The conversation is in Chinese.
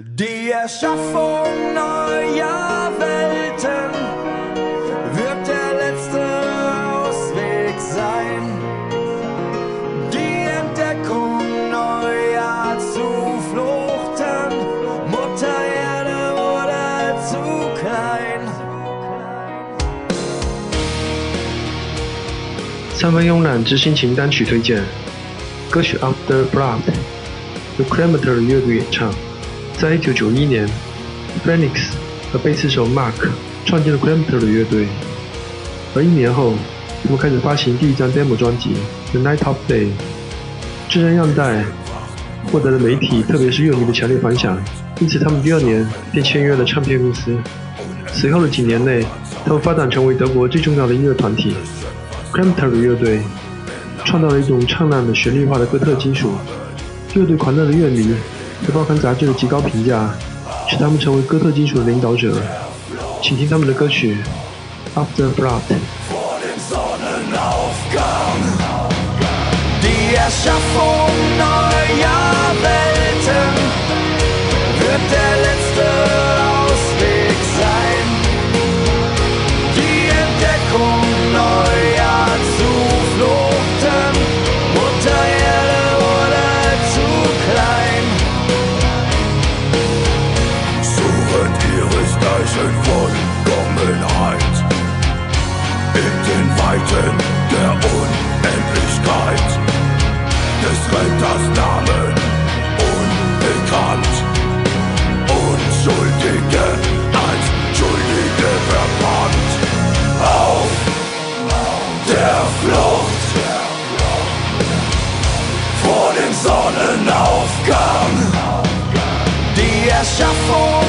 Die Erschaffung neuer Welten wird der letzte Ausweg sein. Die Entdeckung neuer Zufluchten, Mutter Erde wurde zu klein. 三分慵懒之心情单曲推荐，歌曲《After Blood》由 Cremator 乐队演唱。 在1991年，Phoenix 和贝斯手 Mark 创建了 Cremator 乐队，而一年后，他们开始发行第一张 demo 专辑《The Night of Day》。这张样带获得了媒体特别是乐迷的强烈反响，因此他们第二年便签约了唱片公司。随后的几年内，他们发展成为德国最重要的音乐团体 Cremator 乐队，创造了一种灿烂的旋律化的哥特金属。乐队狂热的乐迷。对报刊杂志的极高评价，使他们成为哥特金属的领导者。请听他们的歌曲《After Blood》。Weiten Flucht vor dem Sonnenaufgang. Die Erschaffung